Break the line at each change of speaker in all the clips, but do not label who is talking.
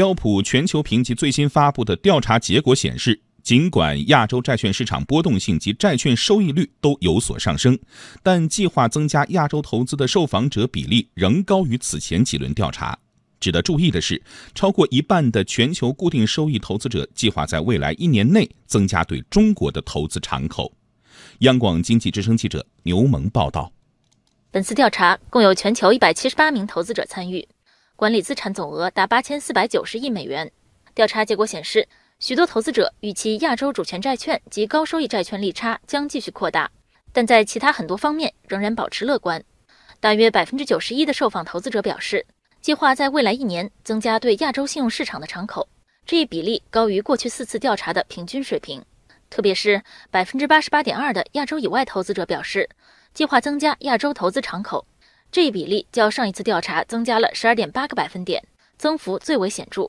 标普全球评级最新发布的调查结果显示，尽管亚洲债券市场波动性及债券收益率都有所上升，但计划增加亚洲投资的受访者比例仍高于此前几轮调查。值得注意的是，超过一半的全球固定收益投资者计划在未来一年内增加对中国的投资敞口。央广经济之声记者牛萌报道。
本次调查共有全球一百七十八名投资者参与，管理资产总额达八千四百九十亿美元。调查结果显示，许多投资者预期亚洲主权债券及高收益债券利差将继续扩大，但在其他很多方面仍然保持乐观。大约百分之九十一的受访投资者表示。计划在未来一年增加对亚洲信用市场的敞口，这一比例高于过去四次调查的平均水平。特别是百分之八十八点二的亚洲以外投资者表示，计划增加亚洲投资敞口，这一比例较上一次调查增加了十二点八个百分点，增幅最为显著。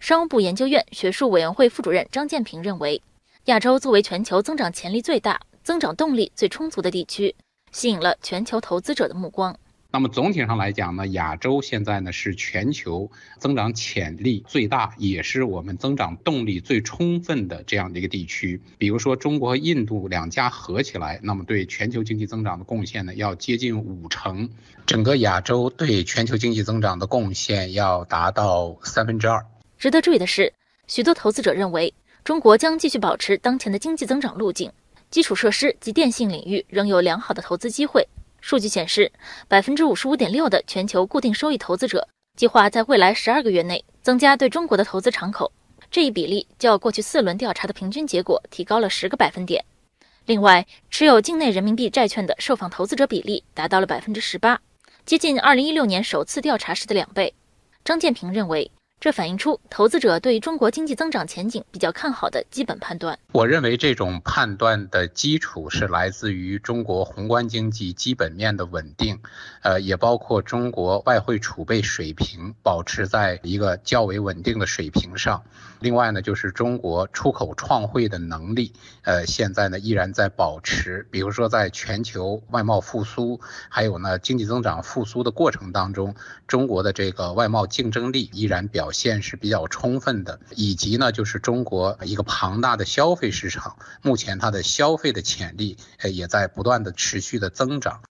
商务部研究院学术委员会副主任张建平认为，亚洲作为全球增长潜力最大、增长动力最充足的地区，吸引了全球投资者的目光。
那么总体上来讲呢，亚洲现在呢是全球增长潜力最大，也是我们增长动力最充分的这样的一个地区。比如说中国和印度两家合起来，那么对全球经济增长的贡献呢要接近五成，整个亚洲对全球经济增长的贡献要达到三分之二。
值得注意的是，许多投资者认为中国将继续保持当前的经济增长路径，基础设施及电信领域仍有良好的投资机会。数据显示，百分之五十五点六的全球固定收益投资者计划在未来十二个月内增加对中国的投资敞口，这一比例较过去四轮调查的平均结果提高了十个百分点。另外，持有境内人民币债券的受访投资者比例达到了百分之十八，接近二零一六年首次调查时的两倍。张建平认为。这反映出投资者对中国经济增长前景比较看好的基本判断。
我认为这种判断的基础是来自于中国宏观经济基本面的稳定，呃，也包括中国外汇储备水平保持在一个较为稳定的水平上。另外呢，就是中国出口创汇的能力，呃，现在呢依然在保持。比如说，在全球外贸复苏，还有呢经济增长复苏的过程当中，中国的这个外贸竞争力依然表现是比较充分的。以及呢，就是中国一个庞大的消费市场，目前它的消费的潜力，呃，也在不断的持续的增长。